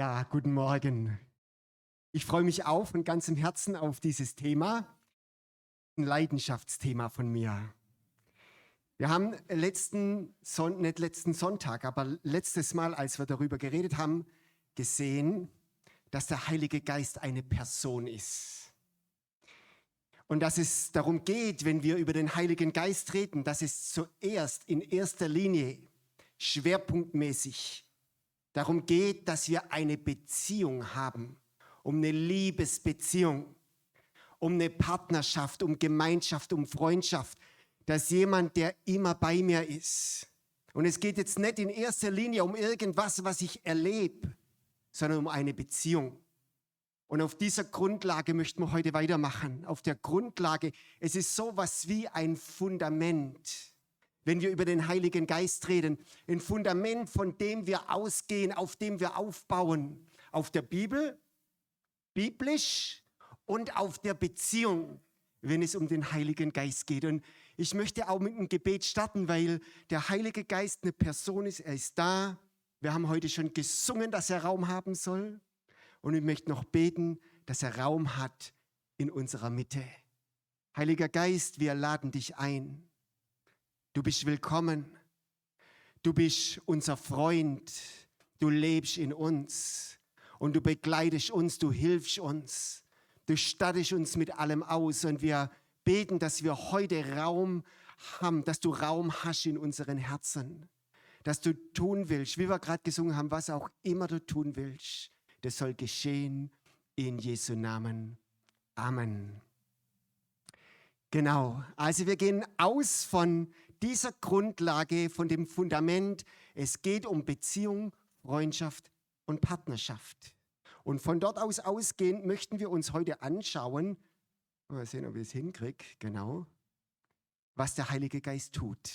Ja, guten Morgen. Ich freue mich auch von ganzem Herzen auf dieses Thema, ein Leidenschaftsthema von mir. Wir haben letzten Son nicht letzten Sonntag, aber letztes Mal, als wir darüber geredet haben, gesehen, dass der Heilige Geist eine Person ist. Und dass es darum geht, wenn wir über den Heiligen Geist reden, dass es zuerst in erster Linie schwerpunktmäßig darum geht, dass wir eine Beziehung haben, um eine Liebesbeziehung, um eine Partnerschaft, um Gemeinschaft, um Freundschaft, dass jemand, der immer bei mir ist. Und es geht jetzt nicht in erster Linie um irgendwas, was ich erlebe, sondern um eine Beziehung. Und auf dieser Grundlage möchten wir heute weitermachen. Auf der Grundlage, es ist sowas wie ein Fundament wenn wir über den Heiligen Geist reden. Ein Fundament, von dem wir ausgehen, auf dem wir aufbauen. Auf der Bibel, biblisch und auf der Beziehung, wenn es um den Heiligen Geist geht. Und ich möchte auch mit einem Gebet starten, weil der Heilige Geist eine Person ist. Er ist da. Wir haben heute schon gesungen, dass er Raum haben soll. Und ich möchte noch beten, dass er Raum hat in unserer Mitte. Heiliger Geist, wir laden dich ein. Du bist willkommen. Du bist unser Freund. Du lebst in uns und du begleitest uns, du hilfst uns. Du stattest uns mit allem aus und wir beten, dass wir heute Raum haben, dass du Raum hast in unseren Herzen, dass du tun willst, wie wir gerade gesungen haben, was auch immer du tun willst. Das soll geschehen in Jesu Namen. Amen. Genau, also wir gehen aus von dieser Grundlage, von dem Fundament. Es geht um Beziehung, Freundschaft und Partnerschaft. Und von dort aus ausgehend möchten wir uns heute anschauen, mal sehen, ob ich es hinkriege, genau, was der Heilige Geist tut.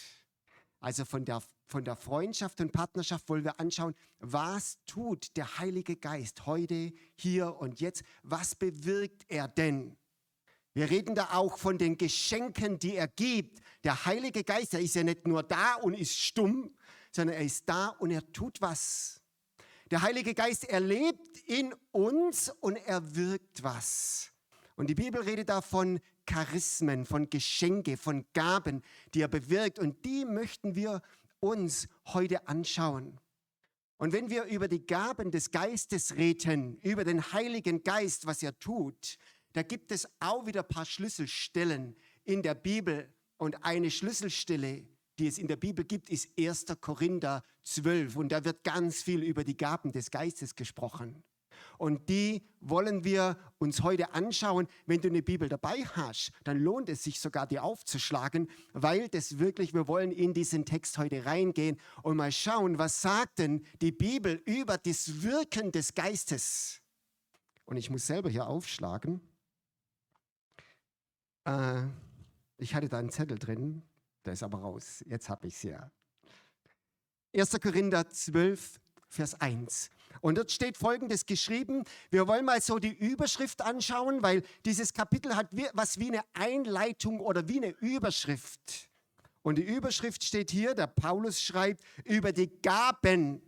Also von der, von der Freundschaft und Partnerschaft wollen wir anschauen, was tut der Heilige Geist heute, hier und jetzt? Was bewirkt er denn? Wir reden da auch von den Geschenken, die er gibt. Der Heilige Geist, er ist ja nicht nur da und ist stumm, sondern er ist da und er tut was. Der Heilige Geist, er lebt in uns und er wirkt was. Und die Bibel redet da von Charismen, von Geschenke, von Gaben, die er bewirkt. Und die möchten wir uns heute anschauen. Und wenn wir über die Gaben des Geistes reden, über den Heiligen Geist, was er tut, da gibt es auch wieder ein paar Schlüsselstellen in der Bibel. Und eine Schlüsselstelle, die es in der Bibel gibt, ist 1. Korinther 12. Und da wird ganz viel über die Gaben des Geistes gesprochen. Und die wollen wir uns heute anschauen. Wenn du eine Bibel dabei hast, dann lohnt es sich sogar, die aufzuschlagen, weil das wirklich, wir wollen in diesen Text heute reingehen und mal schauen, was sagt denn die Bibel über das Wirken des Geistes. Und ich muss selber hier aufschlagen. Äh, ich hatte da einen Zettel drin, der ist aber raus. Jetzt habe ich es ja. 1. Korinther 12, Vers 1. Und dort steht Folgendes geschrieben. Wir wollen mal so die Überschrift anschauen, weil dieses Kapitel hat was wie eine Einleitung oder wie eine Überschrift. Und die Überschrift steht hier, der Paulus schreibt über die Gaben.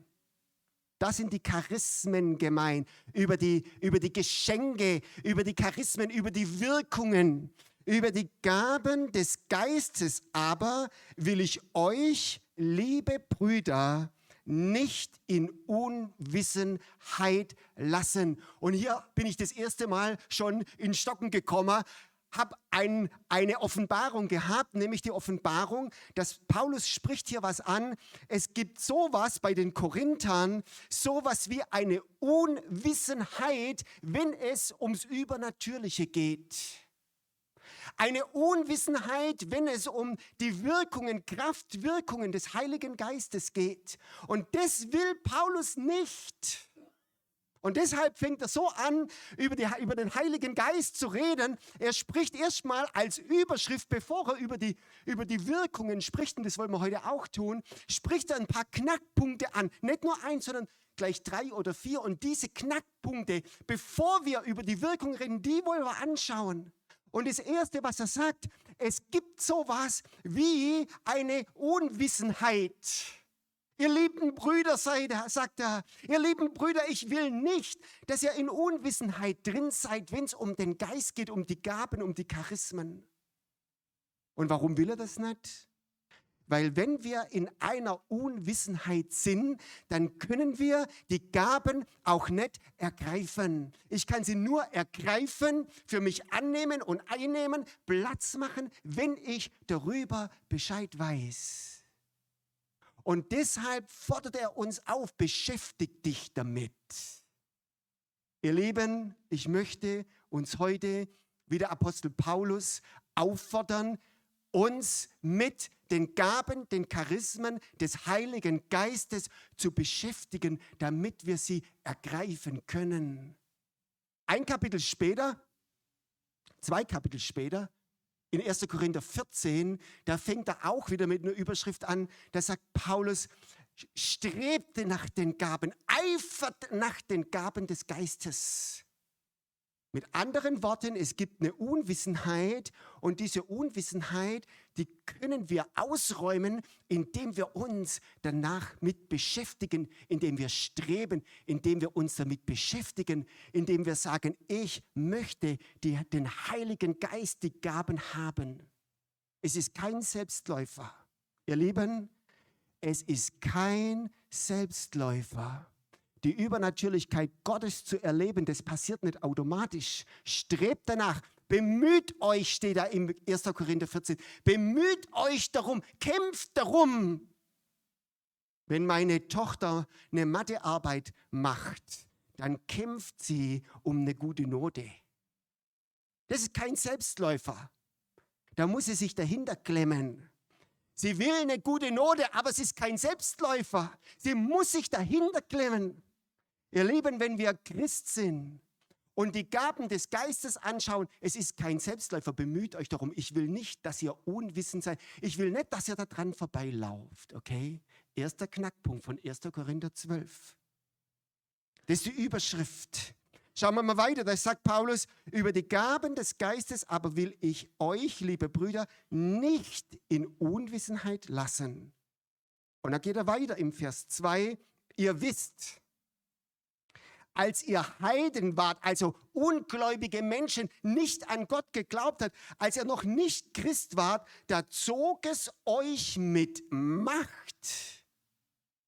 Das sind die Charismen gemeint, über die, über die Geschenke, über die Charismen, über die Wirkungen. Über die Gaben des Geistes aber will ich euch, liebe Brüder, nicht in Unwissenheit lassen. Und hier bin ich das erste Mal schon in Stocken gekommen, habe ein, eine Offenbarung gehabt, nämlich die Offenbarung, dass Paulus spricht hier was an. Es gibt sowas bei den Korinthern, sowas wie eine Unwissenheit, wenn es ums Übernatürliche geht. Eine Unwissenheit, wenn es um die Wirkungen, Kraftwirkungen des Heiligen Geistes geht. Und das will Paulus nicht. Und deshalb fängt er so an, über, die, über, den Heiligen Geist zu reden. Er spricht erstmal als Überschrift, bevor er über die, über die Wirkungen spricht, und das wollen wir heute auch tun, spricht er ein paar Knackpunkte an. Nicht nur eins, sondern gleich drei oder vier. Und diese Knackpunkte, bevor wir über die Wirkung reden, die wollen wir anschauen. Und das Erste, was er sagt, es gibt sowas wie eine Unwissenheit. Ihr lieben Brüder, sagt er, ihr lieben Brüder, ich will nicht, dass ihr in Unwissenheit drin seid, wenn es um den Geist geht, um die Gaben, um die Charismen. Und warum will er das nicht? Weil wenn wir in einer Unwissenheit sind, dann können wir die Gaben auch nicht ergreifen. Ich kann sie nur ergreifen, für mich annehmen und einnehmen, Platz machen, wenn ich darüber Bescheid weiß. Und deshalb fordert er uns auf, beschäftigt dich damit. Ihr Lieben, ich möchte uns heute, wie der Apostel Paulus, auffordern, uns mit den Gaben, den Charismen des Heiligen Geistes zu beschäftigen, damit wir sie ergreifen können. Ein Kapitel später, zwei Kapitel später, in 1. Korinther 14, da fängt er auch wieder mit einer Überschrift an, da sagt Paulus, strebte nach den Gaben, eifert nach den Gaben des Geistes. Mit anderen Worten, es gibt eine Unwissenheit und diese Unwissenheit, die können wir ausräumen, indem wir uns danach mit beschäftigen, indem wir streben, indem wir uns damit beschäftigen, indem wir sagen, ich möchte die, den Heiligen Geist, die Gaben haben. Es ist kein Selbstläufer. Ihr Lieben, es ist kein Selbstläufer. Die Übernatürlichkeit Gottes zu erleben, das passiert nicht automatisch. Strebt danach. Bemüht euch, steht da im 1. Korinther 14. Bemüht euch darum, kämpft darum. Wenn meine Tochter eine Mathearbeit macht, dann kämpft sie um eine gute Note. Das ist kein Selbstläufer. Da muss sie sich dahinter klemmen. Sie will eine gute Note, aber es ist kein Selbstläufer. Sie muss sich dahinter klemmen. Ihr Lieben, wenn wir Christ sind und die Gaben des Geistes anschauen, es ist kein Selbstläufer. Bemüht euch darum. Ich will nicht, dass ihr unwissend seid. Ich will nicht, dass ihr da dran vorbeilauft. Okay? Erster Knackpunkt von 1. Korinther 12. Das ist die Überschrift. Schauen wir mal weiter. Da sagt Paulus, über die Gaben des Geistes aber will ich euch, liebe Brüder, nicht in Unwissenheit lassen. Und dann geht er weiter im Vers 2. Ihr wisst, als ihr Heiden wart, also ungläubige Menschen, nicht an Gott geglaubt hat, als ihr noch nicht Christ wart, da zog es euch mit Macht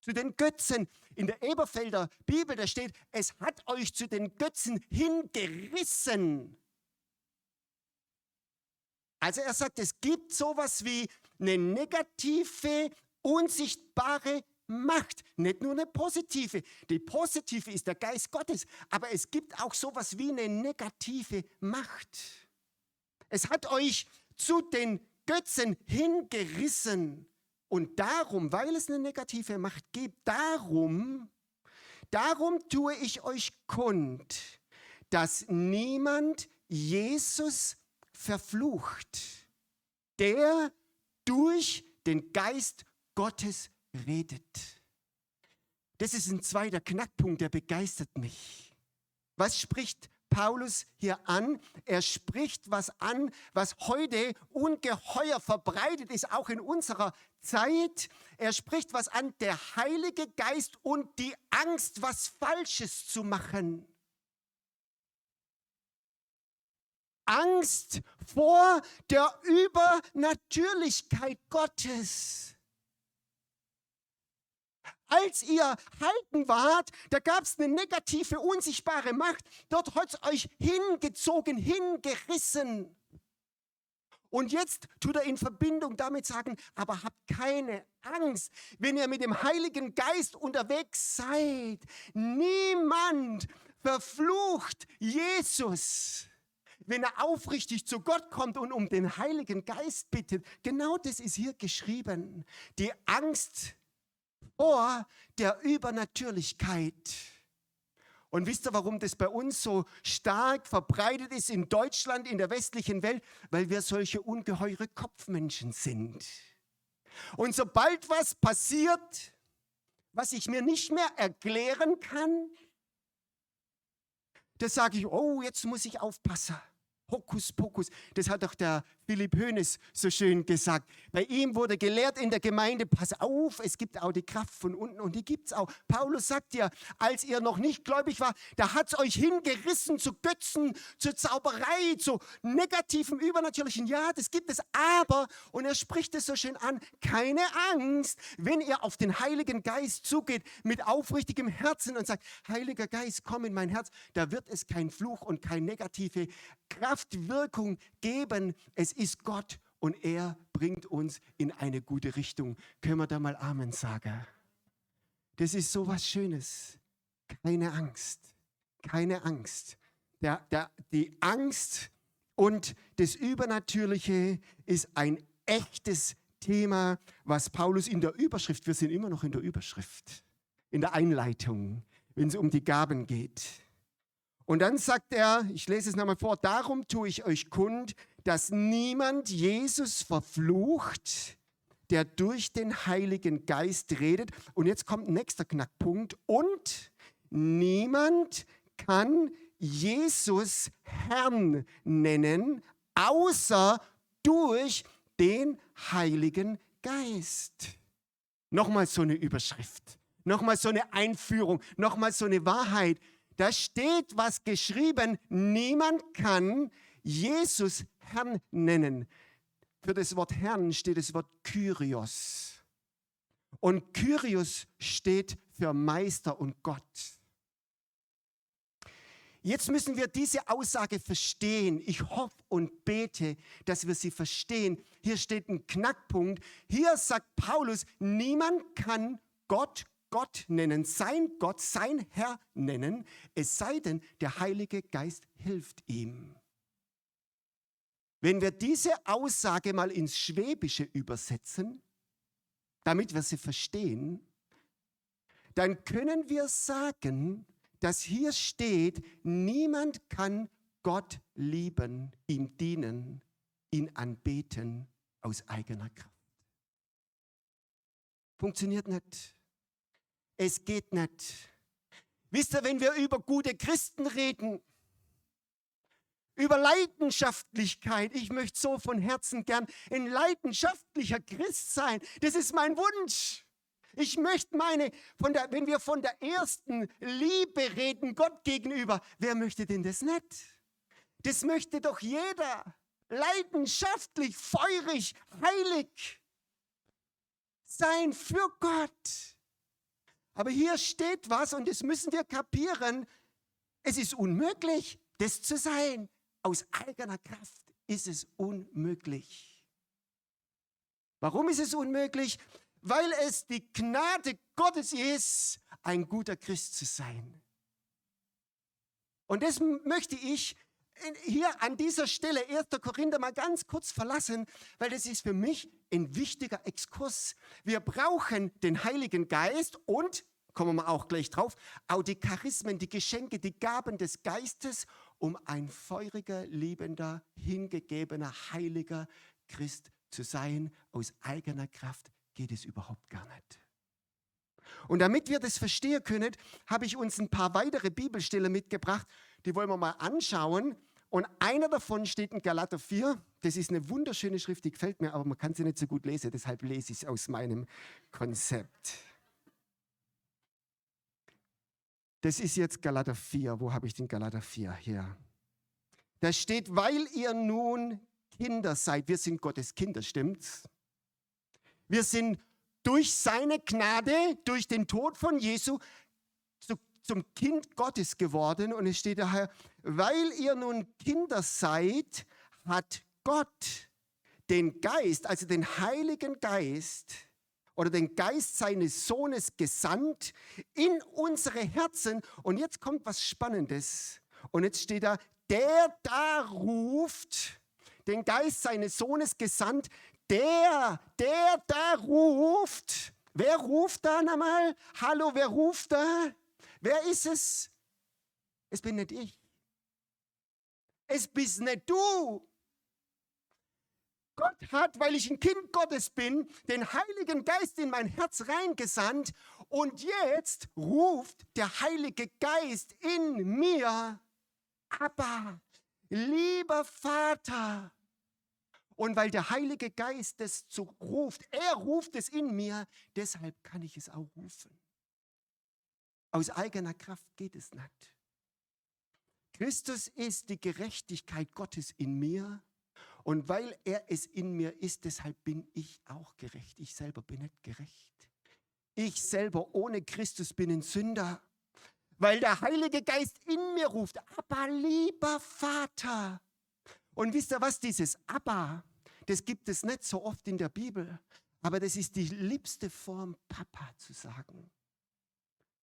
zu den Götzen. In der Eberfelder Bibel, da steht, es hat euch zu den Götzen hingerissen. Also er sagt, es gibt sowas wie eine negative, unsichtbare Macht, nicht nur eine positive. Die positive ist der Geist Gottes, aber es gibt auch sowas wie eine negative Macht. Es hat euch zu den Götzen hingerissen. Und darum, weil es eine negative Macht gibt, darum, darum tue ich euch kund, dass niemand Jesus verflucht, der durch den Geist Gottes redet. Das ist ein zweiter Knackpunkt, der begeistert mich. Was spricht Paulus hier an? Er spricht was an, was heute ungeheuer verbreitet ist, auch in unserer Zeit. Er spricht was an, der Heilige Geist und die Angst, was Falsches zu machen. Angst vor der Übernatürlichkeit Gottes. Als ihr halten wart, da gab es eine negative, unsichtbare Macht. Dort hat es euch hingezogen, hingerissen. Und jetzt tut er in Verbindung damit sagen, aber habt keine Angst, wenn ihr mit dem Heiligen Geist unterwegs seid. Niemand verflucht Jesus, wenn er aufrichtig zu Gott kommt und um den Heiligen Geist bittet. Genau das ist hier geschrieben. Die Angst vor der Übernatürlichkeit. Und wisst ihr, warum das bei uns so stark verbreitet ist in Deutschland, in der westlichen Welt? Weil wir solche ungeheure Kopfmenschen sind. Und sobald was passiert, was ich mir nicht mehr erklären kann, da sage ich, oh, jetzt muss ich aufpassen. Hokus pokus. Das hat doch der Philipp Hönes so schön gesagt. Bei ihm wurde gelehrt in der Gemeinde, pass auf, es gibt auch die Kraft von unten und die gibt es auch. Paulus sagt ja, als ihr noch nicht gläubig war, da hat es euch hingerissen zu Götzen, zur Zauberei, zu negativem, übernatürlichen. Ja, das gibt es. Aber, und er spricht es so schön an, keine Angst, wenn ihr auf den Heiligen Geist zugeht mit aufrichtigem Herzen und sagt, Heiliger Geist, komm in mein Herz, da wird es kein Fluch und keine negative Kraftwirkung geben. Es ist Gott und er bringt uns in eine gute Richtung. Können wir da mal Amen sagen? Das ist so was Schönes. Keine Angst. Keine Angst. Der, der, die Angst und das Übernatürliche ist ein echtes Thema, was Paulus in der Überschrift, wir sind immer noch in der Überschrift, in der Einleitung, wenn es um die Gaben geht. Und dann sagt er, ich lese es nochmal vor, darum tue ich euch kund, dass niemand Jesus verflucht, der durch den Heiligen Geist redet. Und jetzt kommt nächster Knackpunkt. Und niemand kann Jesus Herrn nennen, außer durch den Heiligen Geist. Nochmal so eine Überschrift, nochmal so eine Einführung, nochmal so eine Wahrheit. Da steht was geschrieben, niemand kann Jesus Herrn nennen. Für das Wort Herrn steht das Wort Kyrios. Und Kyrios steht für Meister und Gott. Jetzt müssen wir diese Aussage verstehen. Ich hoffe und bete, dass wir sie verstehen. Hier steht ein Knackpunkt. Hier sagt Paulus, niemand kann Gott Gott nennen, sein Gott, sein Herr nennen, es sei denn, der Heilige Geist hilft ihm. Wenn wir diese Aussage mal ins Schwäbische übersetzen, damit wir sie verstehen, dann können wir sagen, dass hier steht, niemand kann Gott lieben, ihm dienen, ihn anbeten aus eigener Kraft. Funktioniert nicht. Es geht nicht. Wisst ihr, wenn wir über gute Christen reden, über Leidenschaftlichkeit. Ich möchte so von Herzen gern ein leidenschaftlicher Christ sein. Das ist mein Wunsch. Ich möchte meine, der, wenn wir von der ersten Liebe reden, Gott gegenüber, wer möchte denn das nicht? Das möchte doch jeder. Leidenschaftlich, feurig, heilig sein für Gott. Aber hier steht was und das müssen wir kapieren. Es ist unmöglich, das zu sein. Aus eigener Kraft ist es unmöglich. Warum ist es unmöglich? Weil es die Gnade Gottes ist, ein guter Christ zu sein. Und das möchte ich hier an dieser Stelle 1. Korinther mal ganz kurz verlassen, weil das ist für mich ein wichtiger Exkurs. Wir brauchen den Heiligen Geist und, kommen wir auch gleich drauf, auch die Charismen, die Geschenke, die Gaben des Geistes, um ein feuriger, liebender, hingegebener, heiliger Christ zu sein. Aus eigener Kraft geht es überhaupt gar nicht. Und damit wir das verstehen können, habe ich uns ein paar weitere Bibelstellen mitgebracht, die wollen wir mal anschauen. Und einer davon steht in Galater 4. Das ist eine wunderschöne Schrift, die gefällt mir, aber man kann sie nicht so gut lesen, deshalb lese ich es aus meinem Konzept. Das ist jetzt Galater 4. Wo habe ich den Galater 4 hier? Da steht, weil ihr nun Kinder seid. Wir sind Gottes Kinder, stimmt's? Wir sind durch seine Gnade, durch den Tod von Jesu zum Kind Gottes geworden. Und es steht daher, weil ihr nun Kinder seid, hat Gott den Geist, also den Heiligen Geist oder den Geist seines Sohnes gesandt in unsere Herzen. Und jetzt kommt was Spannendes. Und jetzt steht da, der da ruft, den Geist seines Sohnes gesandt, der, der da ruft. Wer ruft da nochmal? Hallo, wer ruft da? Wer ist es? Es bin nicht ich. Es bist nicht du. Gott hat, weil ich ein Kind Gottes bin, den Heiligen Geist in mein Herz reingesandt und jetzt ruft der Heilige Geist in mir, aber lieber Vater. Und weil der Heilige Geist das zu ruft, er ruft es in mir, deshalb kann ich es auch rufen. Aus eigener Kraft geht es nicht. Christus ist die Gerechtigkeit Gottes in mir. Und weil er es in mir ist, deshalb bin ich auch gerecht. Ich selber bin nicht gerecht. Ich selber ohne Christus bin ein Sünder, weil der Heilige Geist in mir ruft, aber lieber Vater. Und wisst ihr was, dieses Abba, das gibt es nicht so oft in der Bibel, aber das ist die liebste Form, Papa zu sagen.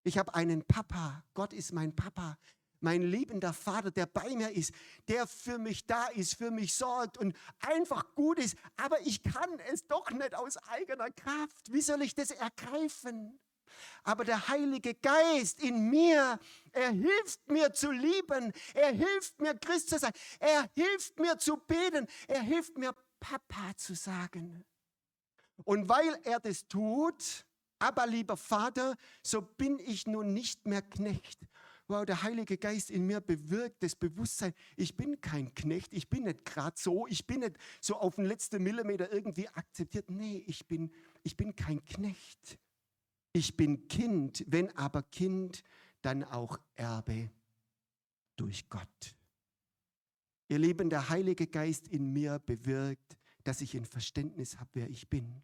Ich habe einen Papa, Gott ist mein Papa, mein liebender Vater, der bei mir ist, der für mich da ist, für mich sorgt und einfach gut ist. Aber ich kann es doch nicht aus eigener Kraft. Wie soll ich das ergreifen? Aber der Heilige Geist in mir, er hilft mir zu lieben, er hilft mir Christ zu sein, er hilft mir zu beten, er hilft mir Papa zu sagen. Und weil er das tut, aber lieber Vater, so bin ich nun nicht mehr Knecht. Wow, der Heilige Geist in mir bewirkt das Bewusstsein, ich bin kein Knecht, ich bin nicht gerade so, ich bin nicht so auf den letzten Millimeter irgendwie akzeptiert. Nee, ich bin, ich bin kein Knecht. Ich bin Kind, wenn aber Kind, dann auch Erbe durch Gott. Ihr Lieben, der Heilige Geist in mir bewirkt, dass ich ein Verständnis habe, wer ich bin.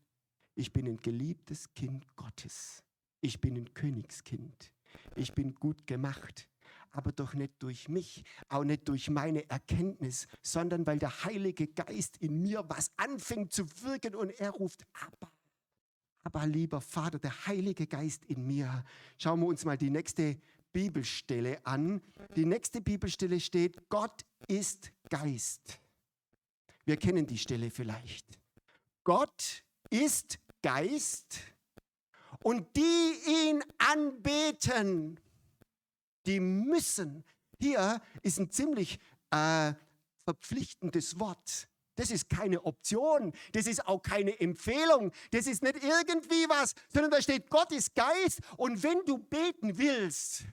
Ich bin ein geliebtes Kind Gottes. Ich bin ein Königskind. Ich bin gut gemacht. Aber doch nicht durch mich, auch nicht durch meine Erkenntnis, sondern weil der Heilige Geist in mir was anfängt zu wirken und er ruft, aber, aber lieber Vater, der Heilige Geist in mir. Schauen wir uns mal die nächste Bibelstelle an. Die nächste Bibelstelle steht, Gott ist Geist. Wir kennen die Stelle vielleicht. Gott ist Geist und die ihn anbeten, die müssen. Hier ist ein ziemlich äh, verpflichtendes Wort. Das ist keine Option, das ist auch keine Empfehlung, das ist nicht irgendwie was, sondern da steht, Gott ist Geist und wenn du beten willst,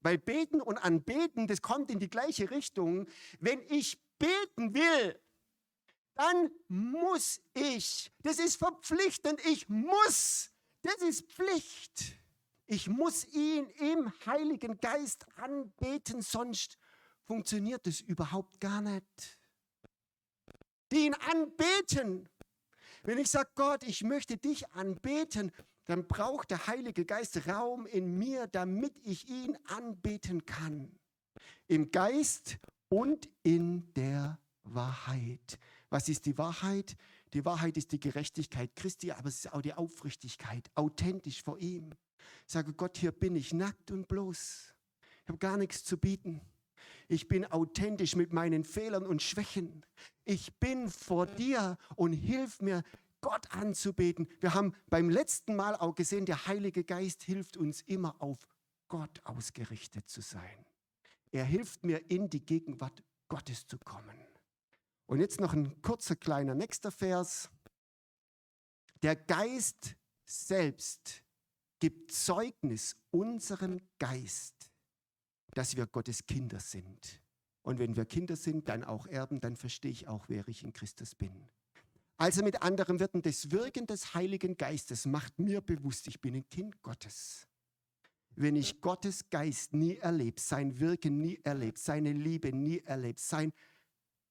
weil beten und anbeten, das kommt in die gleiche Richtung, wenn ich beten will, dann muss ich. Das ist verpflichtend. Ich muss. Das ist Pflicht. Ich muss ihn im Heiligen Geist anbeten, sonst funktioniert es überhaupt gar nicht. Die ihn anbeten. Wenn ich sage, Gott, ich möchte dich anbeten, dann braucht der Heilige Geist Raum in mir, damit ich ihn anbeten kann. Im Geist und in der Wahrheit. Was ist die Wahrheit? Die Wahrheit ist die Gerechtigkeit Christi, aber es ist auch die Aufrichtigkeit, authentisch vor ihm. Ich sage Gott, hier bin ich nackt und bloß. Ich habe gar nichts zu bieten. Ich bin authentisch mit meinen Fehlern und Schwächen. Ich bin vor dir und hilf mir, Gott anzubeten. Wir haben beim letzten Mal auch gesehen, der Heilige Geist hilft uns immer auf Gott ausgerichtet zu sein. Er hilft mir in die Gegenwart Gottes zu kommen. Und jetzt noch ein kurzer kleiner nächster Vers. Der Geist selbst gibt Zeugnis unserem Geist, dass wir Gottes Kinder sind. Und wenn wir Kinder sind, dann auch Erben, dann verstehe ich auch, wer ich in Christus bin. Also mit anderen Worten, das Wirken des Heiligen Geistes macht mir bewusst, ich bin ein Kind Gottes. Wenn ich Gottes Geist nie erlebe, sein Wirken nie erlebe, seine Liebe nie erlebe, sein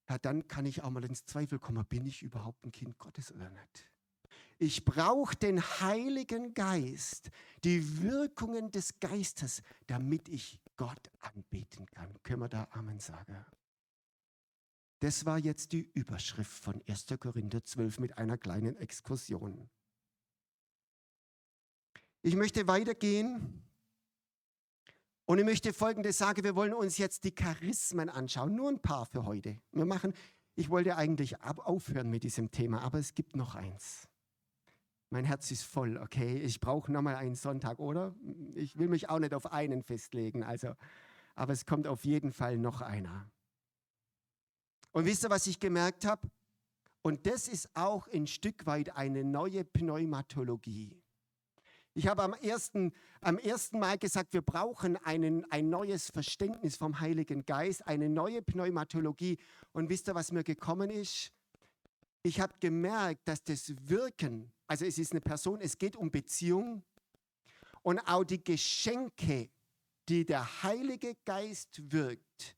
ja, dann kann ich auch mal ins Zweifel kommen, bin ich überhaupt ein Kind Gottes oder nicht? Ich brauche den Heiligen Geist, die Wirkungen des Geistes, damit ich Gott anbeten kann. Können wir da Amen sagen? Das war jetzt die Überschrift von 1. Korinther 12 mit einer kleinen Exkursion. Ich möchte weitergehen und ich möchte Folgendes sagen, wir wollen uns jetzt die Charismen anschauen, nur ein paar für heute. Wir machen, ich wollte eigentlich aufhören mit diesem Thema, aber es gibt noch eins. Mein Herz ist voll, okay? Ich brauche nochmal einen Sonntag, oder? Ich will mich auch nicht auf einen festlegen, also, aber es kommt auf jeden Fall noch einer. Und wisst ihr, was ich gemerkt habe? Und das ist auch ein Stück weit eine neue Pneumatologie. Ich habe am ersten, am ersten Mal gesagt, wir brauchen einen, ein neues Verständnis vom Heiligen Geist, eine neue Pneumatologie. Und wisst ihr, was mir gekommen ist? ich habe gemerkt, dass das Wirken, also es ist eine Person, es geht um Beziehung und auch die Geschenke, die der Heilige Geist wirkt,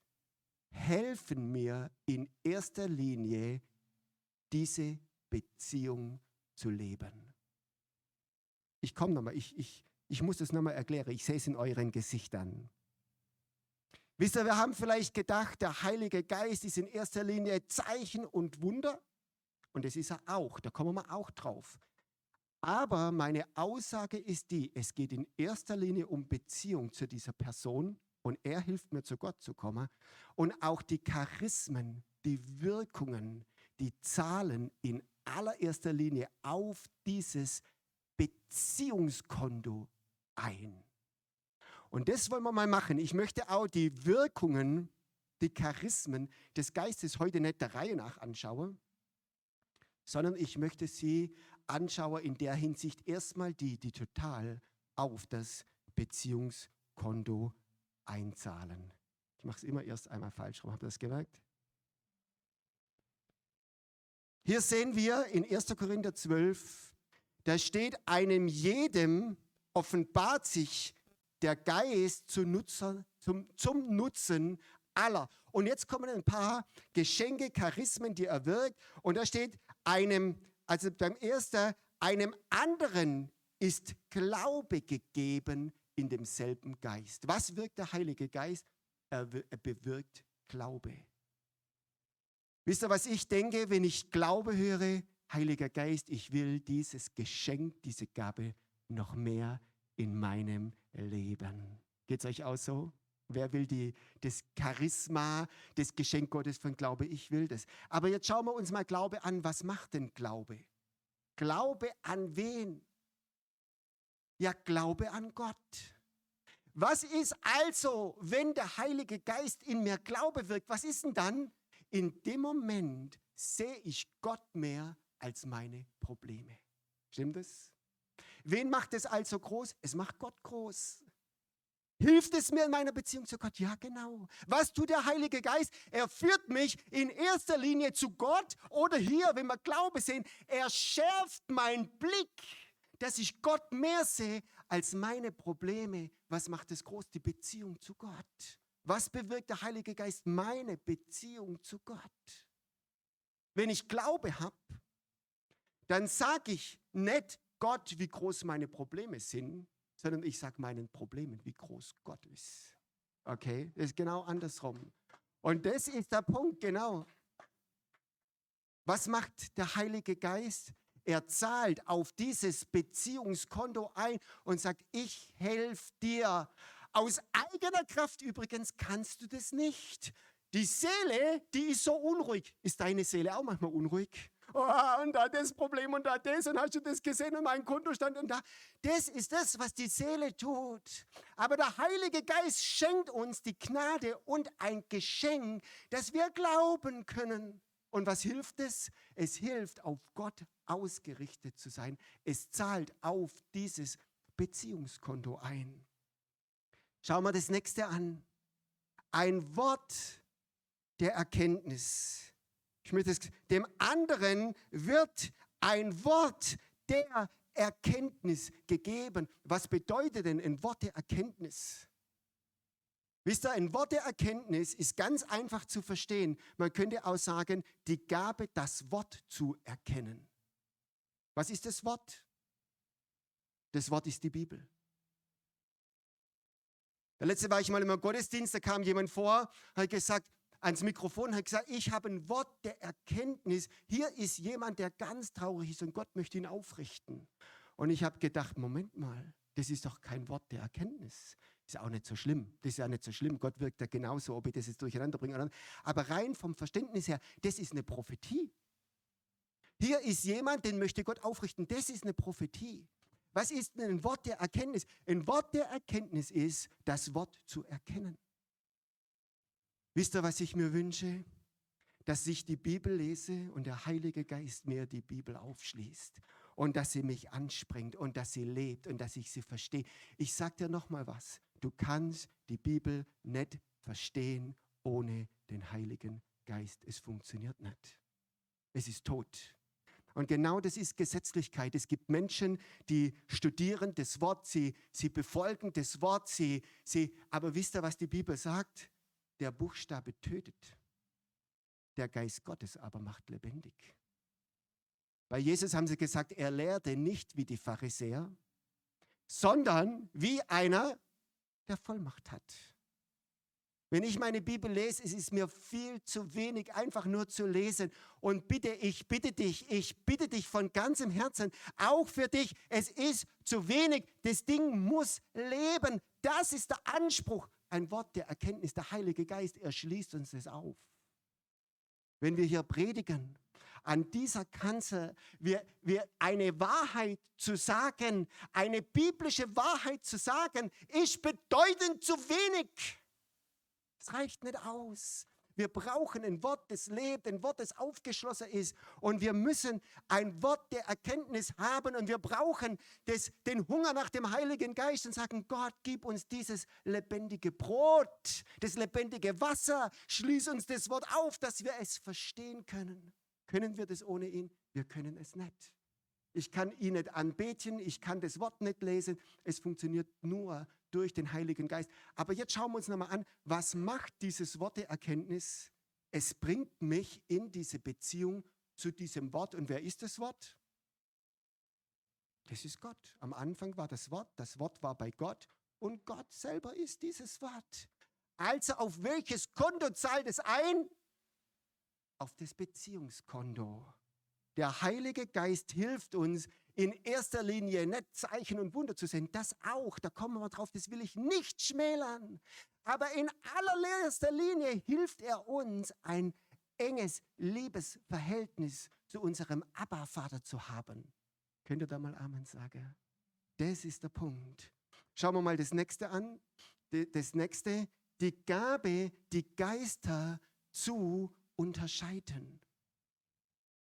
helfen mir in erster Linie, diese Beziehung zu leben. Ich komme nochmal, ich, ich, ich muss das nochmal erklären, ich sehe es in euren Gesichtern. Wisst ihr, wir haben vielleicht gedacht, der Heilige Geist ist in erster Linie Zeichen und Wunder. Und das ist er auch, da kommen wir auch drauf. Aber meine Aussage ist die, es geht in erster Linie um Beziehung zu dieser Person und er hilft mir zu Gott zu kommen. Und auch die Charismen, die Wirkungen, die zahlen in allererster Linie auf dieses Beziehungskonto ein. Und das wollen wir mal machen. Ich möchte auch die Wirkungen, die Charismen des Geistes heute nicht der Reihe nach anschauen, sondern ich möchte sie anschauen in der Hinsicht erstmal die, die total auf das Beziehungskonto einzahlen. Ich mache es immer erst einmal falsch rum. Habt ihr das gemerkt? Hier sehen wir in 1. Korinther 12, da steht, einem jedem offenbart sich der Geist zu Nutzer, zum, zum Nutzen aller. Und jetzt kommen ein paar Geschenke, Charismen, die er wirkt. Und da steht einem, also beim ersten, einem anderen ist Glaube gegeben in demselben Geist. Was wirkt der Heilige Geist? Er, er bewirkt Glaube. Wisst ihr, was ich denke, wenn ich Glaube höre? Heiliger Geist, ich will dieses Geschenk, diese Gabe noch mehr in meinem Leben. Geht es euch auch so? Wer will die, das Charisma, das Geschenk Gottes von Glaube? Ich will das. Aber jetzt schauen wir uns mal Glaube an. Was macht denn Glaube? Glaube an wen? Ja, Glaube an Gott. Was ist also, wenn der Heilige Geist in mir Glaube wirkt? Was ist denn dann? In dem Moment sehe ich Gott mehr als meine Probleme. Stimmt es? Wen macht es also groß? Es macht Gott groß. Hilft es mir in meiner Beziehung zu Gott? Ja, genau. Was tut der Heilige Geist? Er führt mich in erster Linie zu Gott oder hier, wenn wir Glaube sehen, er schärft meinen Blick, dass ich Gott mehr sehe als meine Probleme. Was macht es groß? Die Beziehung zu Gott. Was bewirkt der Heilige Geist? Meine Beziehung zu Gott. Wenn ich Glaube habe, dann sage ich nicht, Gott, wie groß meine Probleme sind, sondern ich sage meinen Problemen, wie groß Gott ist. Okay, das ist genau andersrum. Und das ist der Punkt, genau. Was macht der Heilige Geist? Er zahlt auf dieses Beziehungskonto ein und sagt, ich helfe dir. Aus eigener Kraft übrigens kannst du das nicht. Die Seele, die ist so unruhig. Ist deine Seele auch manchmal unruhig? Oh, und da das Problem und da das und hast du das gesehen und mein Kontostand und da. Das ist das, was die Seele tut. Aber der Heilige Geist schenkt uns die Gnade und ein Geschenk, dass wir glauben können. Und was hilft es? Es hilft, auf Gott ausgerichtet zu sein. Es zahlt auf dieses Beziehungskonto ein. Schauen wir das nächste an. Ein Wort der Erkenntnis. Ich möchte es, dem anderen wird ein Wort der Erkenntnis gegeben. Was bedeutet denn ein Wort der Erkenntnis? Wisst ihr, ein Wort der Erkenntnis ist ganz einfach zu verstehen. Man könnte auch sagen, die Gabe, das Wort zu erkennen. Was ist das Wort? Das Wort ist die Bibel. Der letzte war ich mal im Gottesdienst, da kam jemand vor, hat gesagt, ans Mikrofon und hat gesagt, ich habe ein Wort der Erkenntnis. Hier ist jemand, der ganz traurig ist und Gott möchte ihn aufrichten. Und ich habe gedacht, Moment mal, das ist doch kein Wort der Erkenntnis. Ist auch nicht so schlimm. Das ist ja nicht so schlimm. Gott wirkt ja genauso, ob ich das jetzt durcheinander bringe. Aber rein vom Verständnis her, das ist eine Prophetie. Hier ist jemand, den möchte Gott aufrichten. Das ist eine Prophetie. Was ist denn ein Wort der Erkenntnis? Ein Wort der Erkenntnis ist, das Wort zu erkennen. Wisst ihr, was ich mir wünsche? Dass ich die Bibel lese und der Heilige Geist mir die Bibel aufschließt und dass sie mich anspringt und dass sie lebt und dass ich sie verstehe. Ich sage dir noch mal was. Du kannst die Bibel nicht verstehen ohne den Heiligen Geist. Es funktioniert nicht. Es ist tot. Und genau das ist Gesetzlichkeit. Es gibt Menschen, die studieren das Wort, sie, sie befolgen das Wort, sie, sie, aber wisst ihr, was die Bibel sagt? Der Buchstabe tötet. Der Geist Gottes aber macht lebendig. Bei Jesus haben sie gesagt, er lehrte nicht wie die Pharisäer, sondern wie einer, der Vollmacht hat. Wenn ich meine Bibel lese, es ist mir viel zu wenig, einfach nur zu lesen. Und bitte, ich bitte dich, ich bitte dich von ganzem Herzen, auch für dich, es ist zu wenig. Das Ding muss leben. Das ist der Anspruch. Ein Wort der Erkenntnis, der Heilige Geist, er schließt uns das auf. Wenn wir hier predigen, an dieser Kanzel wir, wir eine Wahrheit zu sagen, eine biblische Wahrheit zu sagen, ist bedeutend zu wenig. Es reicht nicht aus. Wir brauchen ein Wort, das lebt, ein Wort, das aufgeschlossen ist. Und wir müssen ein Wort der Erkenntnis haben und wir brauchen das, den Hunger nach dem Heiligen Geist und sagen, Gott, gib uns dieses lebendige Brot, das lebendige Wasser. Schließ uns das Wort auf, dass wir es verstehen können. Können wir das ohne ihn? Wir können es nicht. Ich kann ihn nicht anbeten, ich kann das Wort nicht lesen. Es funktioniert nur durch den Heiligen Geist. Aber jetzt schauen wir uns nochmal an, was macht dieses Worteerkenntnis? Es bringt mich in diese Beziehung zu diesem Wort. Und wer ist das Wort? Das ist Gott. Am Anfang war das Wort, das Wort war bei Gott und Gott selber ist dieses Wort. Also auf welches Konto zahlt es ein? Auf das Beziehungskonto. Der Heilige Geist hilft uns in erster Linie nicht Zeichen und Wunder zu sehen, das auch, da kommen wir drauf, das will ich nicht schmälern. Aber in allererster Linie hilft er uns, ein enges Liebesverhältnis zu unserem Abba-Vater zu haben. Könnt ihr da mal Amen sagen? Das ist der Punkt. Schauen wir mal das nächste an. Das nächste, die Gabe, die Geister zu unterscheiden.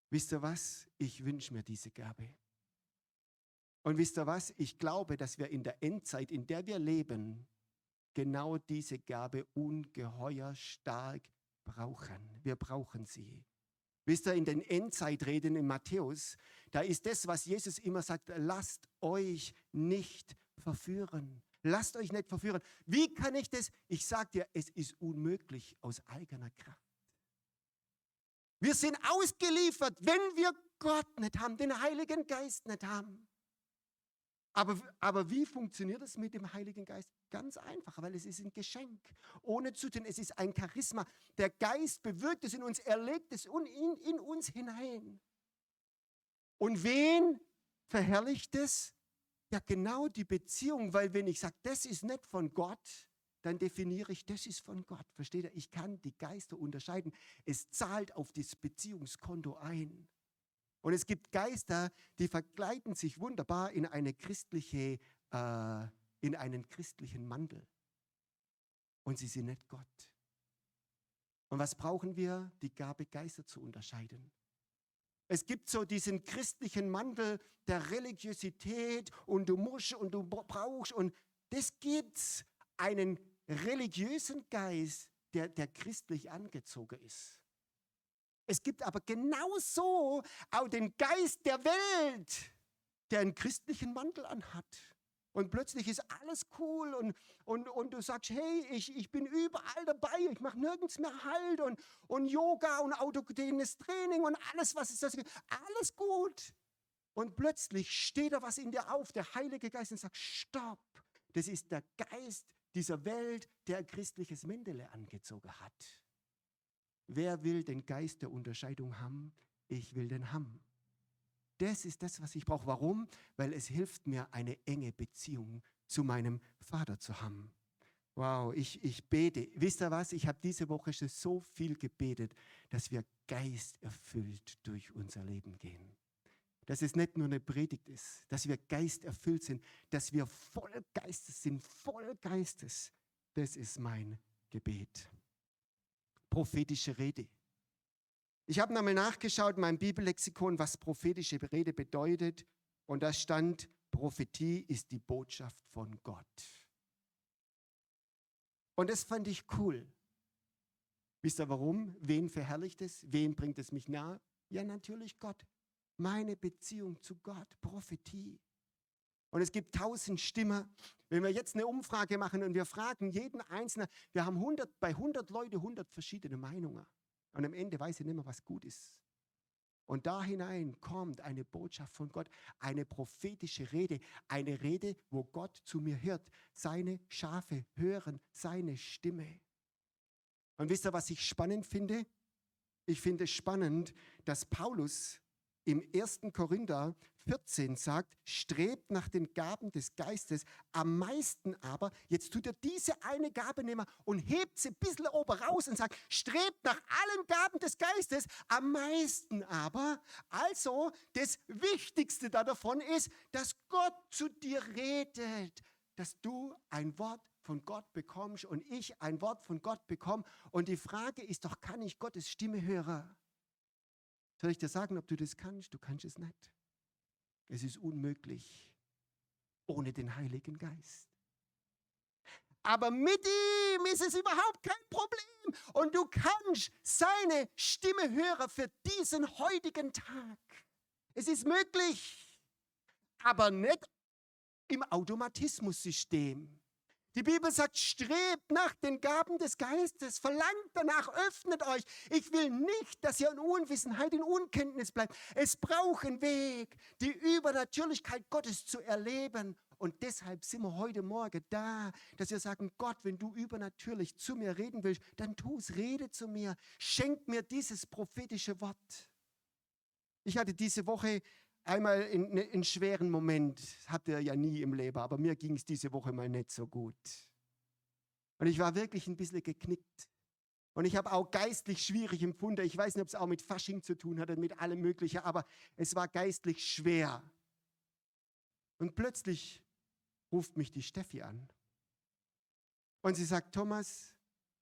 Wisst ihr was? Ich wünsche mir diese Gabe. Und wisst ihr was? Ich glaube, dass wir in der Endzeit, in der wir leben, genau diese Gabe ungeheuer stark brauchen. Wir brauchen sie. Wisst ihr, in den Endzeitreden in Matthäus, da ist das, was Jesus immer sagt, lasst euch nicht verführen. Lasst euch nicht verführen. Wie kann ich das? Ich sage dir, es ist unmöglich aus eigener Kraft. Wir sind ausgeliefert, wenn wir Gott nicht haben, den Heiligen Geist nicht haben. Aber, aber wie funktioniert es mit dem Heiligen Geist? Ganz einfach, weil es ist ein Geschenk. Ohne zu tun, es ist ein Charisma. Der Geist bewirkt es in uns, er legt es in, in uns hinein. Und wen verherrlicht es? Ja, genau die Beziehung, weil wenn ich sage, das ist nicht von Gott, dann definiere ich, das ist von Gott. Versteht ihr? Ich kann die Geister unterscheiden. Es zahlt auf das Beziehungskonto ein. Und es gibt Geister, die verkleiden sich wunderbar in eine christliche, äh, in einen christlichen Mantel. Und sie sind nicht Gott. Und was brauchen wir? Die Gabe, Geister zu unterscheiden. Es gibt so diesen christlichen Mantel der Religiosität und du musst und du brauchst und das gibt's. Einen religiösen Geist, der, der christlich angezogen ist. Es gibt aber genauso auch den Geist der Welt, der einen christlichen Mantel anhat. Und plötzlich ist alles cool und, und, und du sagst, hey, ich, ich bin überall dabei, ich mache nirgends mehr Halt und, und Yoga und autogenes Training und alles, was ist das? Alles gut. Und plötzlich steht da was in dir auf, der Heilige Geist, und sagt, stopp, das ist der Geist dieser Welt, der ein christliches Mendele angezogen hat. Wer will den Geist der Unterscheidung haben? Ich will den haben. Das ist das, was ich brauche. Warum? Weil es hilft mir, eine enge Beziehung zu meinem Vater zu haben. Wow, ich, ich bete. Wisst ihr was? Ich habe diese Woche schon so viel gebetet, dass wir geisterfüllt durch unser Leben gehen. Dass es nicht nur eine Predigt ist, dass wir geisterfüllt sind, dass wir voll Geistes sind, voll Geistes. Das ist mein Gebet prophetische Rede. Ich habe nochmal nachgeschaut in meinem Bibellexikon, was prophetische Rede bedeutet. Und da stand, Prophetie ist die Botschaft von Gott. Und das fand ich cool. Wisst ihr warum? Wen verherrlicht es? Wen bringt es mich nahe? Ja, natürlich Gott. Meine Beziehung zu Gott, Prophetie. Und es gibt tausend Stimmen. Wenn wir jetzt eine Umfrage machen und wir fragen jeden Einzelnen, wir haben 100, bei 100 Leute 100 verschiedene Meinungen. Und am Ende weiß ich nicht mehr, was gut ist. Und da hinein kommt eine Botschaft von Gott, eine prophetische Rede, eine Rede, wo Gott zu mir hört. Seine Schafe hören seine Stimme. Und wisst ihr, was ich spannend finde? Ich finde es spannend, dass Paulus im 1. Korinther 14 sagt, strebt nach den Gaben des Geistes, am meisten aber, jetzt tut er diese eine Gabe nehmen und hebt sie ein bisschen oben raus und sagt, strebt nach allen Gaben des Geistes, am meisten aber, also das Wichtigste davon ist, dass Gott zu dir redet, dass du ein Wort von Gott bekommst und ich ein Wort von Gott bekomme. Und die Frage ist doch, kann ich Gottes Stimme hören? Soll ich dir sagen, ob du das kannst? Du kannst es nicht. Es ist unmöglich ohne den Heiligen Geist. Aber mit ihm ist es überhaupt kein Problem. Und du kannst seine Stimme hören für diesen heutigen Tag. Es ist möglich, aber nicht im Automatismussystem. Die Bibel sagt, strebt nach den Gaben des Geistes, verlangt danach, öffnet euch. Ich will nicht, dass ihr in Unwissenheit, in Unkenntnis bleibt. Es braucht einen Weg, die Übernatürlichkeit Gottes zu erleben. Und deshalb sind wir heute Morgen da, dass wir sagen, Gott, wenn du übernatürlich zu mir reden willst, dann tu es, rede zu mir, schenk mir dieses prophetische Wort. Ich hatte diese Woche einmal in, ne, einen schweren Moment, habt ihr ja nie im Leben, aber mir ging es diese Woche mal nicht so gut. Und ich war wirklich ein bisschen geknickt. Und ich habe auch geistlich schwierig empfunden. Ich weiß nicht, ob es auch mit Fasching zu tun hatte, mit allem Möglichen, aber es war geistlich schwer. Und plötzlich ruft mich die Steffi an. Und sie sagt, Thomas,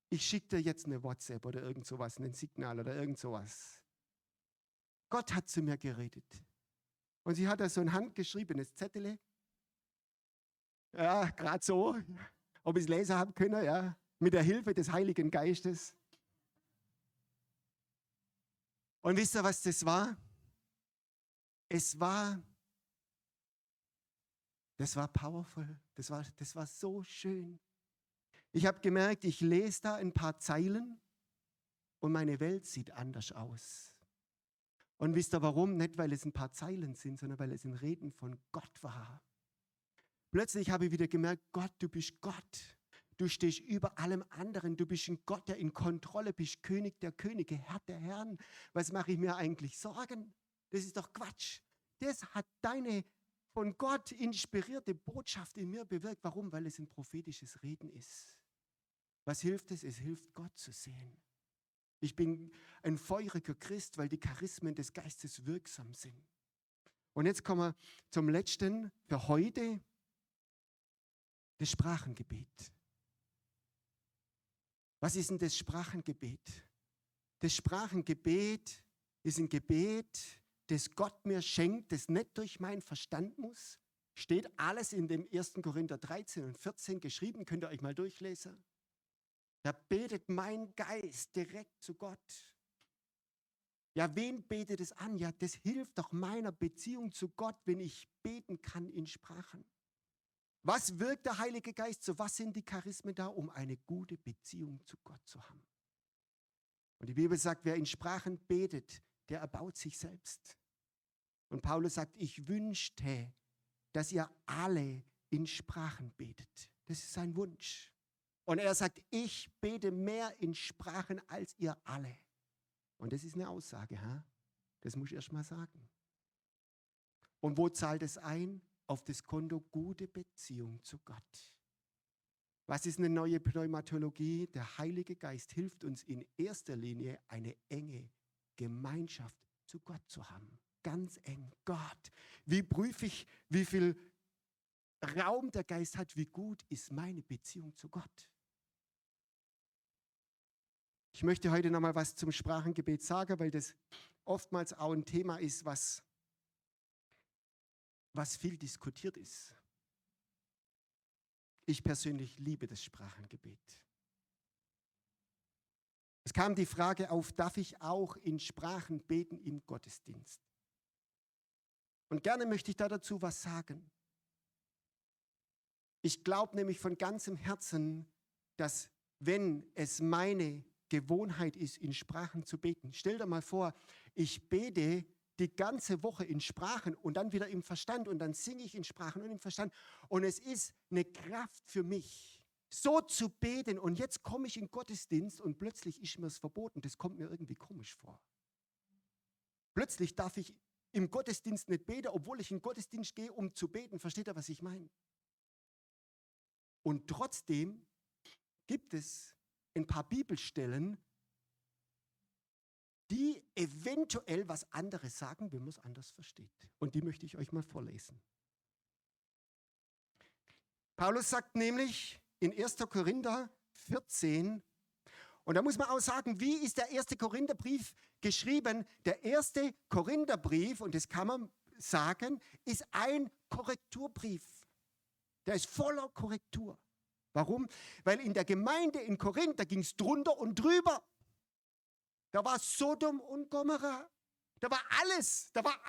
ich schicke dir jetzt eine WhatsApp oder irgend sowas, ein Signal oder irgend sowas. Gott hat zu mir geredet. Und sie hat da so ein handgeschriebenes Zettel. Ja, gerade so, ob ich es lesen haben können, ja, mit der Hilfe des Heiligen Geistes. Und wisst ihr, was das war? Es war, das war powerful, das war, das war so schön. Ich habe gemerkt, ich lese da ein paar Zeilen und meine Welt sieht anders aus. Und wisst ihr warum? Nicht, weil es ein paar Zeilen sind, sondern weil es ein Reden von Gott war. Plötzlich habe ich wieder gemerkt, Gott, du bist Gott. Du stehst über allem anderen. Du bist ein Gott, der in Kontrolle bist, König der Könige, Herr der Herren. Was mache ich mir eigentlich Sorgen? Das ist doch Quatsch. Das hat deine von Gott inspirierte Botschaft in mir bewirkt. Warum? Weil es ein prophetisches Reden ist. Was hilft es? Es hilft Gott zu sehen. Ich bin ein feuriger Christ, weil die Charismen des Geistes wirksam sind. Und jetzt kommen wir zum letzten für heute, das Sprachengebet. Was ist denn das Sprachengebet? Das Sprachengebet ist ein Gebet, das Gott mir schenkt, das nicht durch meinen Verstand muss. Steht alles in dem 1. Korinther 13 und 14 geschrieben, könnt ihr euch mal durchlesen. Da betet mein Geist direkt zu Gott. Ja, wen betet es an? Ja, das hilft doch meiner Beziehung zu Gott, wenn ich beten kann in Sprachen. Was wirkt der Heilige Geist? So was sind die Charismen da, um eine gute Beziehung zu Gott zu haben? Und die Bibel sagt, wer in Sprachen betet, der erbaut sich selbst. Und Paulus sagt, ich wünschte, dass ihr alle in Sprachen betet. Das ist sein Wunsch. Und er sagt, ich bete mehr in Sprachen als ihr alle. Und das ist eine Aussage, ha? das muss ich erst mal sagen. Und wo zahlt es ein? Auf das Konto gute Beziehung zu Gott. Was ist eine neue Pneumatologie? Der Heilige Geist hilft uns in erster Linie, eine enge Gemeinschaft zu Gott zu haben. Ganz eng. Gott. Wie prüfe ich, wie viel Raum der Geist hat? Wie gut ist meine Beziehung zu Gott? Ich möchte heute noch mal was zum Sprachengebet sagen, weil das oftmals auch ein Thema ist, was, was viel diskutiert ist. Ich persönlich liebe das Sprachengebet. Es kam die Frage auf, darf ich auch in Sprachen beten im Gottesdienst? Und gerne möchte ich da dazu was sagen. Ich glaube nämlich von ganzem Herzen, dass wenn es meine Gewohnheit ist, in Sprachen zu beten, stell dir mal vor, ich bete die ganze Woche in Sprachen und dann wieder im Verstand und dann singe ich in Sprachen und im Verstand und es ist eine Kraft für mich, so zu beten und jetzt komme ich in Gottesdienst und plötzlich ist mir es verboten. Das kommt mir irgendwie komisch vor. Plötzlich darf ich im Gottesdienst nicht beten, obwohl ich in Gottesdienst gehe, um zu beten. Versteht ihr, was ich meine? Und trotzdem gibt es ein paar Bibelstellen, die eventuell was anderes sagen, wenn man es anders versteht. Und die möchte ich euch mal vorlesen. Paulus sagt nämlich in 1. Korinther 14, und da muss man auch sagen, wie ist der erste Korintherbrief geschrieben? Der erste Korintherbrief, und das kann man sagen, ist ein Korrekturbrief. Der ist voller Korrektur. Warum? Weil in der Gemeinde in Korinth, da ging es drunter und drüber. Da war Sodom und Gomorrah. Da war alles. Da war,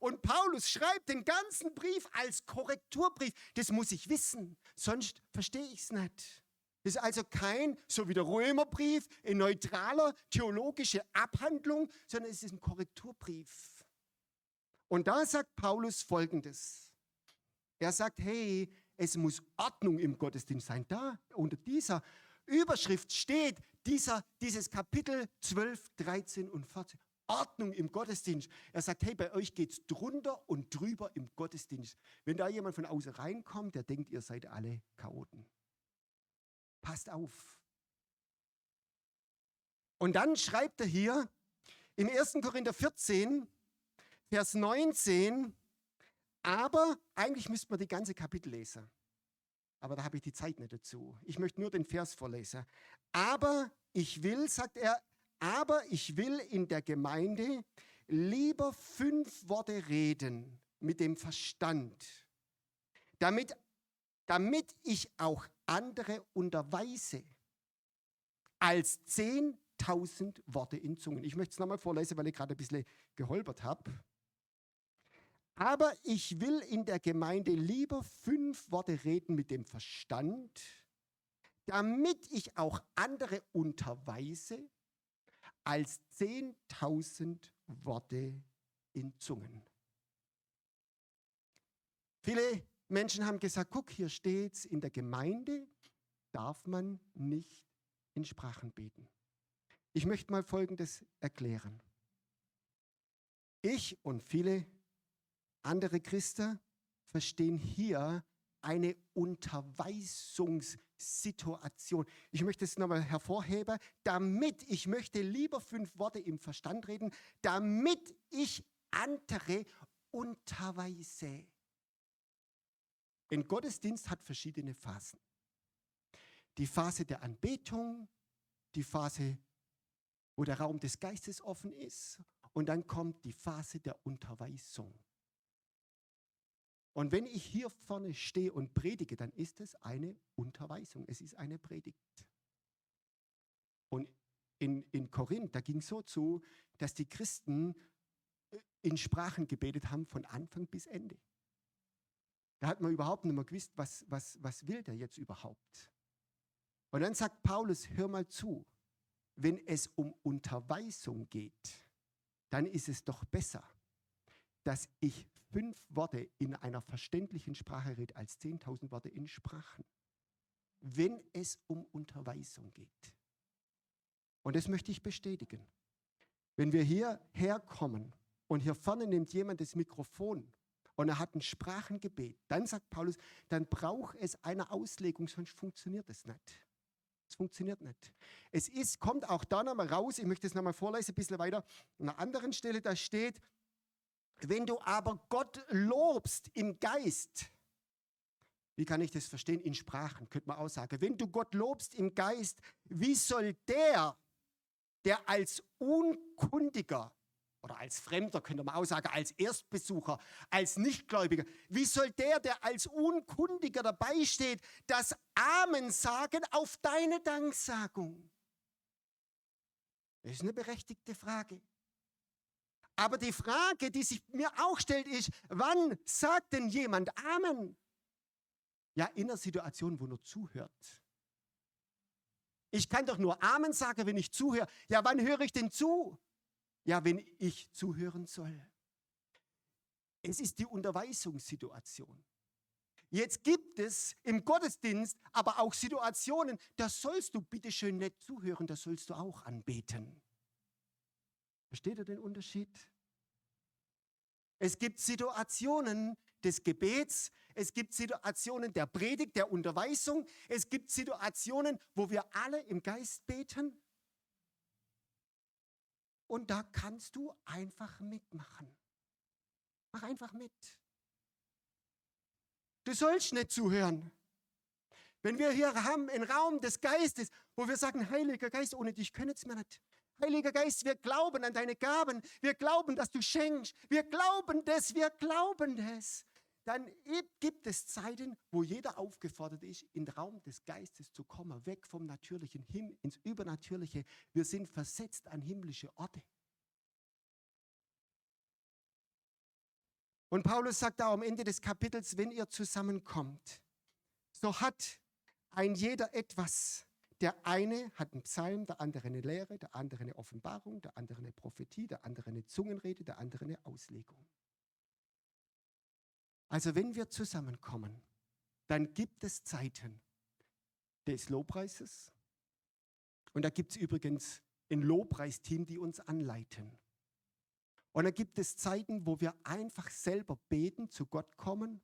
und Paulus schreibt den ganzen Brief als Korrekturbrief. Das muss ich wissen, sonst verstehe ich es nicht. Das ist also kein, so wie der Römerbrief, eine neutraler theologische Abhandlung, sondern es ist ein Korrekturbrief. Und da sagt Paulus Folgendes. Er sagt, hey, es muss Ordnung im Gottesdienst sein. Da unter dieser Überschrift steht dieser, dieses Kapitel 12, 13 und 14. Ordnung im Gottesdienst. Er sagt, hey, bei euch geht es drunter und drüber im Gottesdienst. Wenn da jemand von außen reinkommt, der denkt, ihr seid alle Chaoten. Passt auf. Und dann schreibt er hier im 1. Korinther 14, Vers 19, aber eigentlich müsste man die ganze Kapitel lesen. Aber da habe ich die Zeit nicht dazu. Ich möchte nur den Vers vorlesen. Aber ich will, sagt er, aber ich will in der Gemeinde lieber fünf Worte reden mit dem Verstand, damit, damit ich auch andere unterweise, als 10.000 Worte in Zungen. Ich möchte es nochmal vorlesen, weil ich gerade ein bisschen geholpert habe. Aber ich will in der Gemeinde lieber fünf Worte reden mit dem Verstand, damit ich auch andere unterweise, als 10.000 Worte in Zungen. Viele Menschen haben gesagt, guck, hier steht's, in der Gemeinde darf man nicht in Sprachen beten. Ich möchte mal Folgendes erklären. Ich und viele andere Christen verstehen hier eine Unterweisungssituation. Ich möchte es nochmal hervorheben, damit ich möchte lieber fünf Worte im Verstand reden, damit ich andere unterweise. Ein Gottesdienst hat verschiedene Phasen. Die Phase der Anbetung, die Phase, wo der Raum des Geistes offen ist, und dann kommt die Phase der Unterweisung. Und wenn ich hier vorne stehe und predige, dann ist es eine Unterweisung, es ist eine Predigt. Und in, in Korinth, da ging es so zu, dass die Christen äh, in Sprachen gebetet haben von Anfang bis Ende. Da hat man überhaupt nicht mehr gewusst, was, was, was will der jetzt überhaupt. Und dann sagt Paulus, hör mal zu, wenn es um Unterweisung geht, dann ist es doch besser, dass ich fünf Worte in einer verständlichen Sprache rede als 10.000 Worte in Sprachen, wenn es um Unterweisung geht. Und das möchte ich bestätigen. Wenn wir hierher kommen und hier vorne nimmt jemand das Mikrofon und er hat ein Sprachengebet, dann sagt Paulus, dann braucht es eine Auslegung, sonst funktioniert es nicht. Es funktioniert nicht. Es ist, kommt auch da nochmal raus, ich möchte es nochmal vorlesen, ein bisschen weiter, an einer anderen Stelle, da steht, wenn du aber Gott lobst im Geist, wie kann ich das verstehen? In Sprachen könnte man auch sagen. Wenn du Gott lobst im Geist, wie soll der, der als Unkundiger oder als Fremder, könnte man auch sagen, als Erstbesucher, als Nichtgläubiger, wie soll der, der als Unkundiger dabei steht, das Amen sagen auf deine Danksagung? Das ist eine berechtigte Frage. Aber die Frage, die sich mir auch stellt, ist, wann sagt denn jemand Amen? Ja, in einer Situation, wo nur zuhört. Ich kann doch nur Amen sagen, wenn ich zuhöre. Ja, wann höre ich denn zu? Ja, wenn ich zuhören soll. Es ist die Unterweisungssituation. Jetzt gibt es im Gottesdienst aber auch Situationen, da sollst du bitte schön nicht zuhören, da sollst du auch anbeten. Versteht ihr den Unterschied? Es gibt Situationen des Gebets, es gibt Situationen der Predigt, der Unterweisung, es gibt Situationen, wo wir alle im Geist beten. Und da kannst du einfach mitmachen. Mach einfach mit. Du sollst nicht zuhören. Wenn wir hier haben einen Raum des Geistes, wo wir sagen, Heiliger Geist, ohne dich können es mir nicht. Heiliger Geist, wir glauben an deine Gaben. Wir glauben, dass du schenkst. Wir glauben das, wir glauben das. Dann gibt es Zeiten, wo jeder aufgefordert ist, in den Raum des Geistes zu kommen, weg vom Natürlichen hin ins Übernatürliche. Wir sind versetzt an himmlische Orte. Und Paulus sagt da am Ende des Kapitels, wenn ihr zusammenkommt, so hat ein jeder etwas. Der eine hat einen Psalm, der andere eine Lehre, der andere eine Offenbarung, der andere eine Prophetie, der andere eine Zungenrede, der andere eine Auslegung. Also wenn wir zusammenkommen, dann gibt es Zeiten des Lobpreises. Und da gibt es übrigens ein Lobpreisteam, die uns anleiten. Und dann gibt es Zeiten, wo wir einfach selber beten, zu Gott kommen.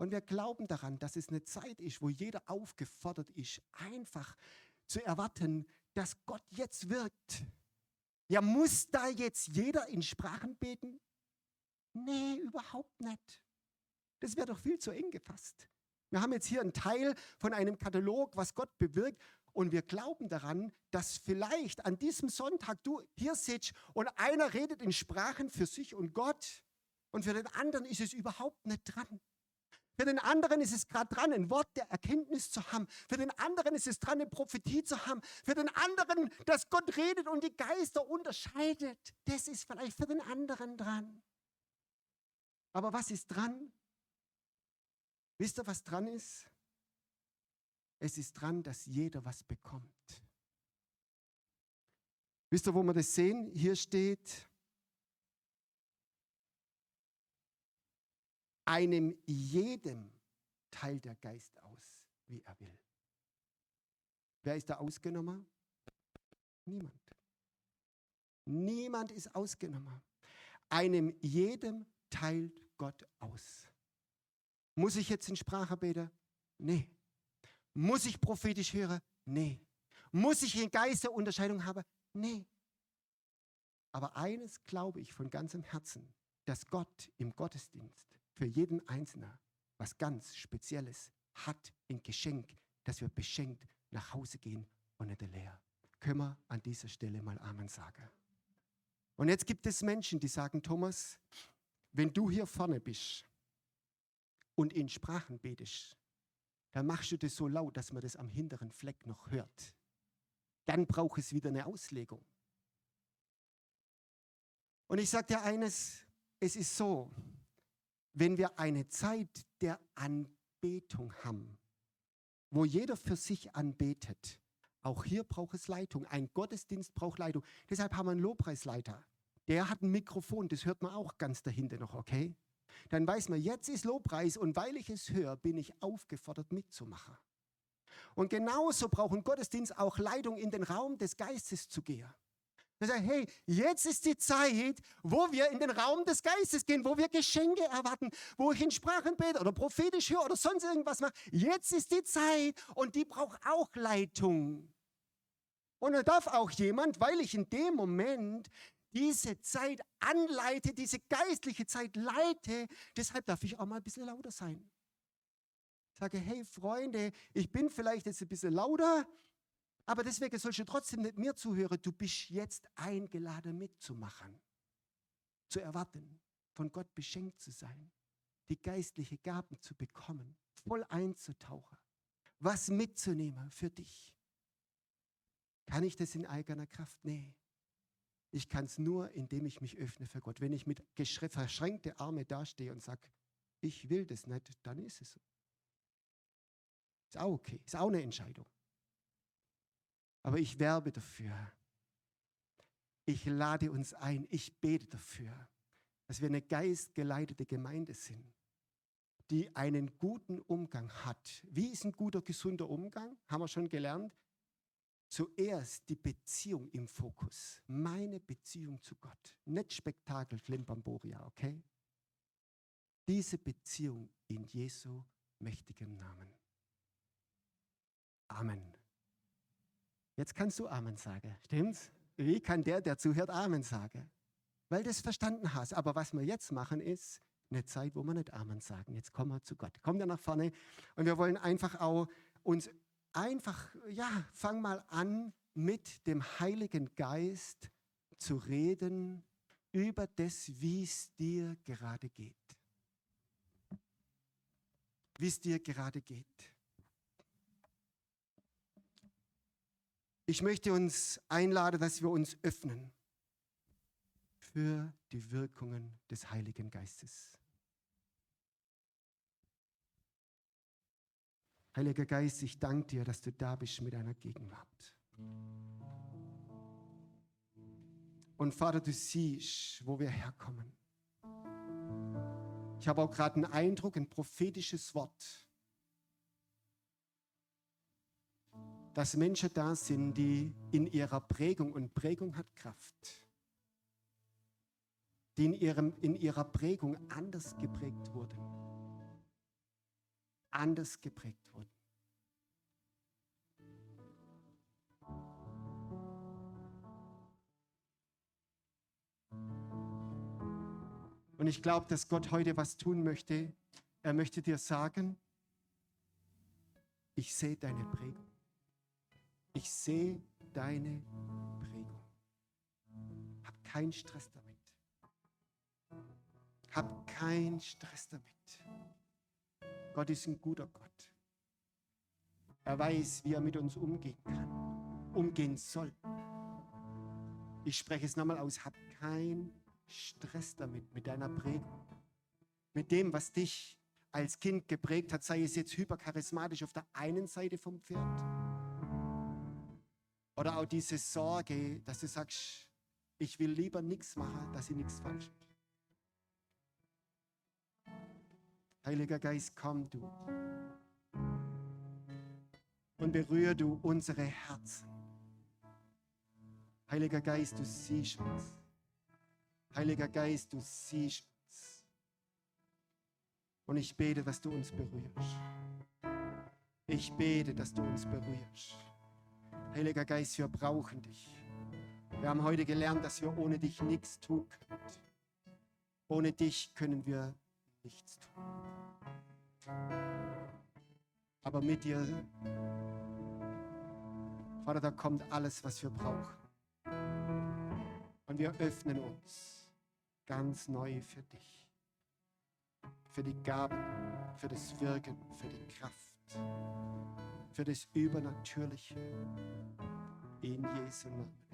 Und wir glauben daran, dass es eine Zeit ist, wo jeder aufgefordert ist, einfach zu erwarten, dass Gott jetzt wirkt. Ja, muss da jetzt jeder in Sprachen beten? Nee, überhaupt nicht. Das wäre doch viel zu eng gefasst. Wir haben jetzt hier einen Teil von einem Katalog, was Gott bewirkt. Und wir glauben daran, dass vielleicht an diesem Sonntag du hier sitzt und einer redet in Sprachen für sich und Gott und für den anderen ist es überhaupt nicht dran. Für den anderen ist es gerade dran, ein Wort der Erkenntnis zu haben. Für den anderen ist es dran, eine Prophetie zu haben. Für den anderen, dass Gott redet und die Geister unterscheidet. Das ist vielleicht für den anderen dran. Aber was ist dran? Wisst ihr, was dran ist? Es ist dran, dass jeder was bekommt. Wisst ihr, wo wir das sehen? Hier steht, einem jedem teilt der Geist aus, wie er will. Wer ist da ausgenommen? Niemand. Niemand ist ausgenommen. Einem jedem teilt Gott aus. Muss ich jetzt in Sprache beten? Nee. Muss ich prophetisch hören? Nee. Muss ich in Geisterunterscheidung haben? Nee. Aber eines glaube ich von ganzem Herzen, dass Gott im Gottesdienst für jeden Einzelnen was ganz Spezielles hat, ein Geschenk, dass wir beschenkt nach Hause gehen und nicht leer. Können wir an dieser Stelle mal Amen sagen. Und jetzt gibt es Menschen, die sagen, Thomas, wenn du hier vorne bist und in Sprachen betest, dann machst du das so laut, dass man das am hinteren Fleck noch hört. Dann braucht es wieder eine Auslegung. Und ich sage dir eines, es ist so, wenn wir eine Zeit der Anbetung haben, wo jeder für sich anbetet, auch hier braucht es Leitung. Ein Gottesdienst braucht Leitung. Deshalb haben wir einen Lobpreisleiter. Der hat ein Mikrofon, das hört man auch ganz dahinter noch, okay? Dann weiß man, jetzt ist Lobpreis und weil ich es höre, bin ich aufgefordert mitzumachen. Und genauso braucht ein Gottesdienst auch Leitung in den Raum des Geistes zu gehen. Er sagt, hey, jetzt ist die Zeit, wo wir in den Raum des Geistes gehen, wo wir Geschenke erwarten, wo ich in Sprachen bete oder prophetisch höre oder sonst irgendwas mache. Jetzt ist die Zeit und die braucht auch Leitung. Und da darf auch jemand, weil ich in dem Moment diese Zeit anleite, diese geistliche Zeit leite, deshalb darf ich auch mal ein bisschen lauter sein. Sage, hey Freunde, ich bin vielleicht jetzt ein bisschen lauter, aber deswegen sollst du trotzdem nicht mir zuhören. Du bist jetzt eingeladen mitzumachen, zu erwarten, von Gott beschenkt zu sein, die geistliche Gaben zu bekommen, voll einzutauchen, was mitzunehmen für dich. Kann ich das in eigener Kraft? Nee. Ich kann es nur, indem ich mich öffne für Gott. Wenn ich mit verschränkte Arme dastehe und sage, ich will das nicht, dann ist es so. Ist auch okay, ist auch eine Entscheidung. Aber ich werbe dafür. Ich lade uns ein, ich bete dafür, dass wir eine geistgeleitete Gemeinde sind, die einen guten Umgang hat. Wie ist ein guter, gesunder Umgang? Haben wir schon gelernt. Zuerst die Beziehung im Fokus. Meine Beziehung zu Gott. Nicht Spektakel Klimbamboria, okay? Diese Beziehung in Jesu mächtigem Namen. Amen. Jetzt kannst du Amen sagen, stimmt's? Wie kann der, der zuhört, Amen sagen? Weil du es verstanden hast. Aber was wir jetzt machen, ist eine Zeit, wo wir nicht Amen sagen. Jetzt kommen wir zu Gott. Kommt er nach vorne und wir wollen einfach auch uns einfach, ja, fang mal an, mit dem Heiligen Geist zu reden über das, wie es dir gerade geht. Wie es dir gerade geht. Ich möchte uns einladen, dass wir uns öffnen für die Wirkungen des Heiligen Geistes. Heiliger Geist, ich danke dir, dass du da bist mit deiner Gegenwart. Und Vater, du siehst, wo wir herkommen. Ich habe auch gerade einen Eindruck, ein prophetisches Wort dass Menschen da sind, die in ihrer Prägung, und Prägung hat Kraft, die in, ihrem, in ihrer Prägung anders geprägt wurden. Anders geprägt wurden. Und ich glaube, dass Gott heute was tun möchte. Er möchte dir sagen, ich sehe deine Prägung. Ich sehe deine Prägung. Hab keinen Stress damit. Hab keinen Stress damit. Gott ist ein guter Gott. Er weiß, wie er mit uns umgehen kann, umgehen soll. Ich spreche es nochmal aus. Hab keinen Stress damit, mit deiner Prägung. Mit dem, was dich als Kind geprägt hat, sei es jetzt hypercharismatisch auf der einen Seite vom Pferd oder auch diese Sorge, dass du sagst, ich will lieber nichts machen, dass ich nichts falsch mache. Heiliger Geist, komm du und berühre du unsere Herzen. Heiliger Geist, du siehst uns. Heiliger Geist, du siehst uns. Und ich bete, dass du uns berührst. Ich bete, dass du uns berührst. Heiliger Geist, wir brauchen dich. Wir haben heute gelernt, dass wir ohne dich nichts tun können. Ohne dich können wir nichts tun. Aber mit dir, Vater, da kommt alles, was wir brauchen. Und wir öffnen uns ganz neu für dich. Für die Gaben, für das Wirken, für die Kraft für das Übernatürliche. In Jesu Namen.